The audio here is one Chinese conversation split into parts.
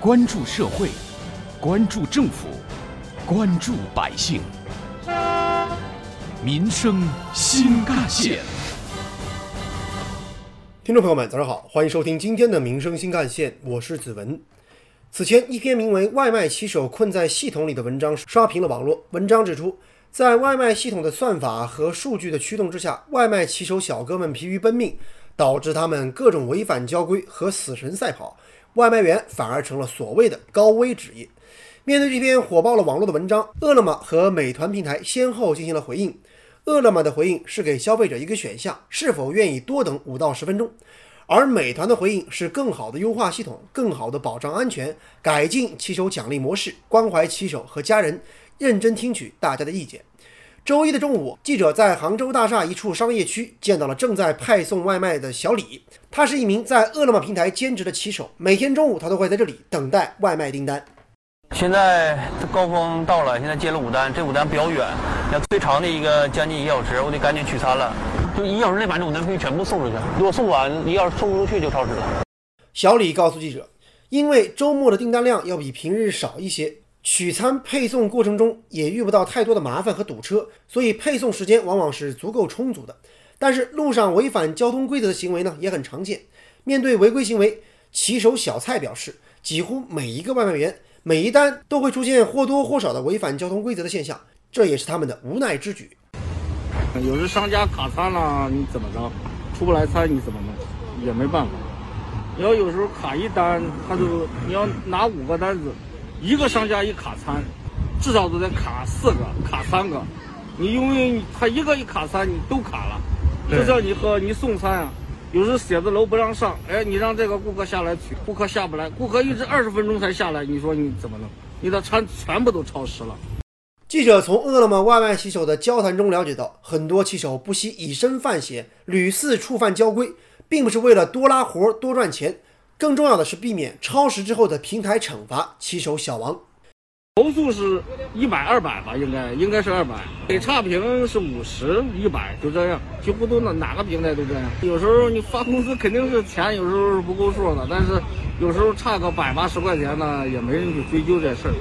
关注社会，关注政府，关注百姓，民生新干线。听众朋友们，早上好，欢迎收听今天的《民生新干线》，我是子文。此前，一篇名为《外卖骑手困在系统里》的文章刷屏了网络。文章指出，在外卖系统的算法和数据的驱动之下，外卖骑手小哥们疲于奔命。导致他们各种违反交规和死神赛跑，外卖员反而成了所谓的高危职业。面对这篇火爆了网络的文章，饿了么和美团平台先后进行了回应。饿了么的回应是给消费者一个选项，是否愿意多等五到十分钟；而美团的回应是更好的优化系统，更好的保障安全，改进骑手奖励模式，关怀骑手和家人，认真听取大家的意见。周一的中午，记者在杭州大厦一处商业区见到了正在派送外卖的小李。他是一名在饿了么平台兼职的骑手，每天中午他都会在这里等待外卖订单。现在高峰到了，现在接了五单，这五单比较远，要最长的一个将近一小时，我得赶紧取餐了。就一小时内把这五单可以全部送出去，如果送不完，一小时送不出去就超时了。小李告诉记者，因为周末的订单量要比平日少一些。取餐配送过程中也遇不到太多的麻烦和堵车，所以配送时间往往是足够充足的。但是路上违反交通规则的行为呢也很常见。面对违规行为，骑手小蔡表示，几乎每一个外卖员每一单都会出现或多或少的违反交通规则的现象，这也是他们的无奈之举。有时商家卡餐了，你怎么着？出不来餐你怎么弄？也没办法。你要有时候卡一单，他就你要拿五个单子。一个商家一卡餐，至少都得卡四个、卡三个。你因为他一个一卡餐，你都卡了。就像你和你送餐啊，有时写字楼不让上，哎，你让这个顾客下来取，顾客下不来，顾客一直二十分钟才下来，你说你怎么弄？你的餐全部都超时了。记者从饿了么外卖骑手的交谈中了解到，很多骑手不惜以身犯险，屡次触犯交规，并不是为了多拉活、多赚钱。更重要的是避免超时之后的平台惩罚骑手小王。投诉是一百二百吧，应该应该是二百，给差评是五十一百，就这样，几乎都哪哪个平台都这样。有时候你发工资肯定是钱有时候是不够数的，但是有时候差个百八十块钱呢，也没人去追究这事儿。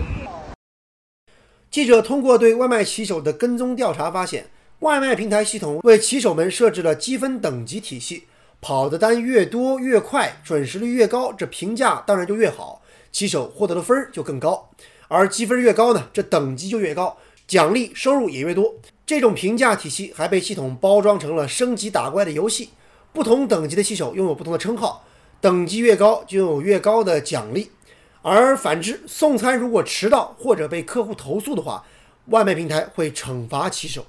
记者通过对外卖骑手的跟踪调查发现，外卖平台系统为骑手们设置了积分等级体系。跑的单越多越快，准时率越高，这评价当然就越好，骑手获得的分儿就更高。而积分越高呢，这等级就越高，奖励收入也越多。这种评价体系还被系统包装成了升级打怪的游戏，不同等级的骑手拥有不同的称号，等级越高就有越高的奖励。而反之，送餐如果迟到或者被客户投诉的话，外卖平台会惩罚骑手。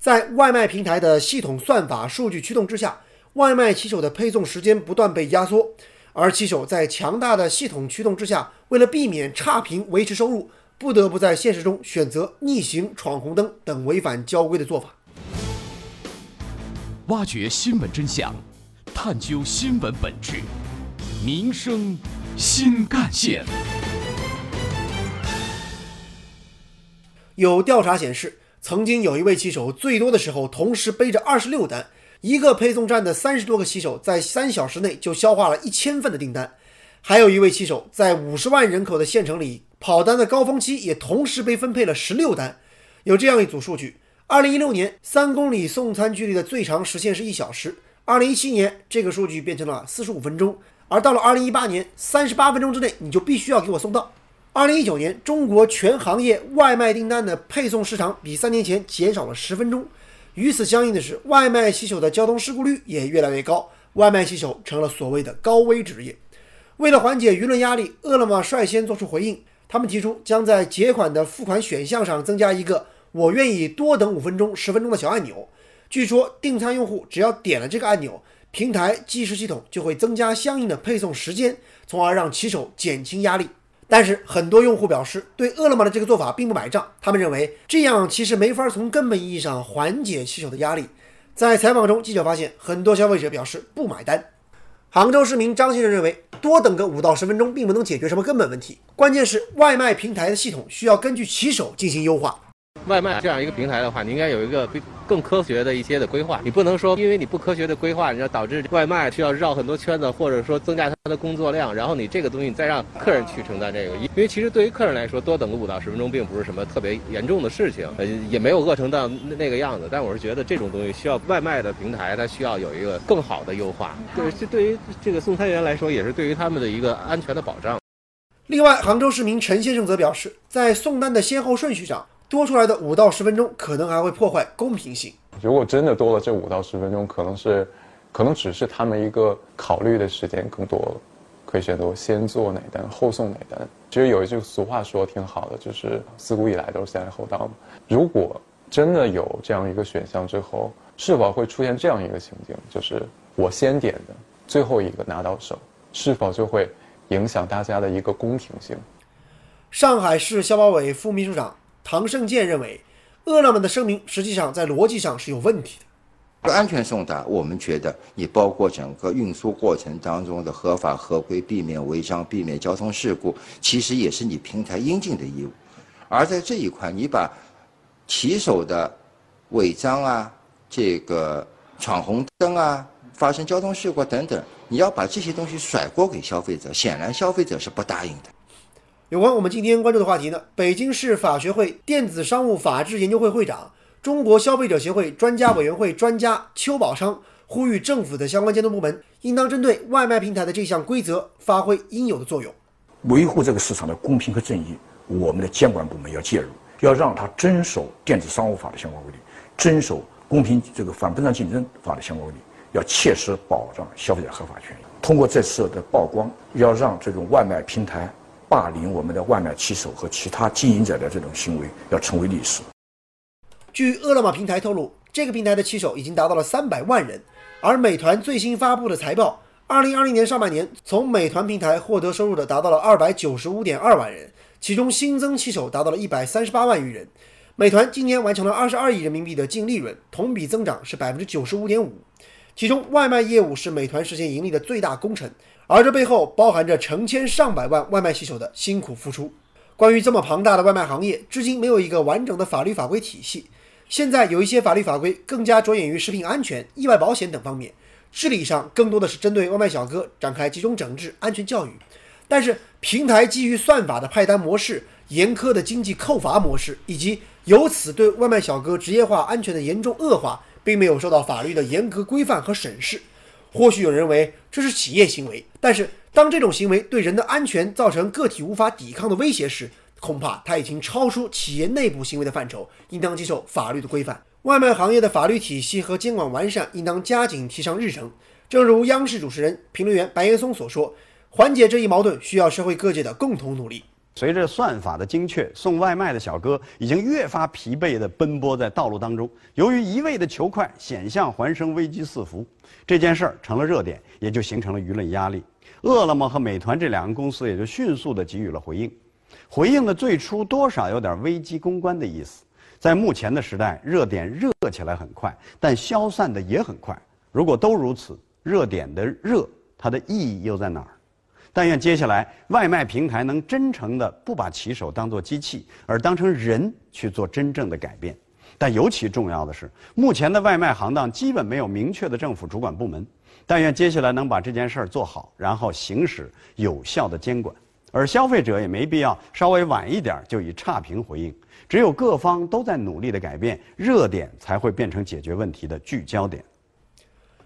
在外卖平台的系统算法数据驱动之下。外卖骑手的配送时间不断被压缩，而骑手在强大的系统驱动之下，为了避免差评、维持收入，不得不在现实中选择逆行、闯红灯等违反交规的做法。挖掘新闻真相，探究新闻本质，民生新干线。有调查显示，曾经有一位骑手最多的时候，同时背着二十六单。一个配送站的三十多个骑手在三小时内就消化了一千份的订单，还有一位骑手在五十万人口的县城里跑单的高峰期也同时被分配了十六单。有这样一组数据：二零一六年三公里送餐距离的最长时限是一小时，二零一七年这个数据变成了四十五分钟，而到了二零一八年，三十八分钟之内你就必须要给我送到。二零一九年，中国全行业外卖订单的配送时长比三年前减少了十分钟。与此相应的是，外卖骑手的交通事故率也越来越高，外卖骑手成了所谓的高危职业。为了缓解舆论压力，饿了么率先做出回应，他们提出将在结款的付款选项上增加一个“我愿意多等五分钟、十分钟”的小按钮。据说订餐用户只要点了这个按钮，平台计时系统就会增加相应的配送时间，从而让骑手减轻压力。但是很多用户表示对饿了么的这个做法并不买账，他们认为这样其实没法从根本意义上缓解骑手的压力。在采访中，记者发现很多消费者表示不买单。杭州市民张先生认为，多等个五到十分钟并不能解决什么根本问题，关键是外卖平台的系统需要根据骑手进行优化。外卖这样一个平台的话，你应该有一个更科学的一些的规划。你不能说因为你不科学的规划，你要导致外卖需要绕很多圈子，或者说增加它的工作量，然后你这个东西你再让客人去承担这个。因为其实对于客人来说，多等个五到十分钟并不是什么特别严重的事情，呃，也没有饿成到那个样子。但我是觉得这种东西需要外卖的平台，它需要有一个更好的优化。对，这对于这个送餐员来说，也是对于他们的一个安全的保障。另外，杭州市民陈先生则表示，在送单的先后顺序上。多出来的五到十分钟，可能还会破坏公平性。如果真的多了这五到十分钟，可能是，可能只是他们一个考虑的时间更多了，可以选择先做哪单后送哪单。其实有一句俗话说挺好的，就是自古以来都是先来后到嘛。如果真的有这样一个选项之后，是否会出现这样一个情景，就是我先点的，最后一个拿到手，是否就会影响大家的一个公平性？上海市消保委副秘书长。唐胜健认为，饿了么的声明实际上在逻辑上是有问题的。安全送达，我们觉得你包括整个运输过程当中的合法合规，避免违章，避免交通事故，其实也是你平台应尽的义务。而在这一块，你把骑手的违章啊、这个闯红灯啊、发生交通事故等等，你要把这些东西甩锅给消费者，显然消费者是不答应的。有关我们今天关注的话题呢，北京市法学会电子商务法治研究会会长、中国消费者协会专家委员会专家邱宝昌呼吁政府的相关监督部门应当针对外卖平台的这项规则发挥应有的作用，维护这个市场的公平和正义。我们的监管部门要介入，要让他遵守电子商务法的相关规定，遵守公平这个反分散竞争法的相关规定，要切实保障消费者合法权益。通过这次的曝光，要让这种外卖平台。霸凌我们的外卖骑手和其他经营者的这种行为要成为历史。据饿了么平台透露，这个平台的骑手已经达到了三百万人。而美团最新发布的财报，二零二零年上半年从美团平台获得收入的达到了二百九十五点二万人，其中新增骑手达到了一百三十八万余人。美团今年完成了二十二亿人民币的净利润，同比增长是百分之九十五点五。其中外卖业务是美团实现盈利的最大功臣。而这背后包含着成千上百万外卖骑手的辛苦付出。关于这么庞大的外卖行业，至今没有一个完整的法律法规体系。现在有一些法律法规更加着眼于食品安全、意外保险等方面，治理上更多的是针对外卖小哥展开集中整治、安全教育。但是，平台基于算法的派单模式、严苛的经济扣罚模式，以及由此对外卖小哥职业化安全的严重恶化，并没有受到法律的严格规范和审视。或许有人认为这是企业行为，但是当这种行为对人的安全造成个体无法抵抗的威胁时，恐怕它已经超出企业内部行为的范畴，应当接受法律的规范。外卖行业的法律体系和监管完善，应当加紧提上日程。正如央视主持人、评论员白岩松所说，缓解这一矛盾需要社会各界的共同努力。随着算法的精确，送外卖的小哥已经越发疲惫地奔波在道路当中。由于一味的求快，险象环生，危机四伏，这件事儿成了热点，也就形成了舆论压力。饿了么和美团这两个公司也就迅速地给予了回应。回应的最初多少有点危机公关的意思。在目前的时代，热点热起来很快，但消散的也很快。如果都如此，热点的热，它的意义又在哪儿？但愿接下来外卖平台能真诚地不把骑手当作机器，而当成人去做真正的改变。但尤其重要的是，目前的外卖行当基本没有明确的政府主管部门。但愿接下来能把这件事儿做好，然后行使有效的监管。而消费者也没必要稍微晚一点就以差评回应。只有各方都在努力的改变，热点才会变成解决问题的聚焦点。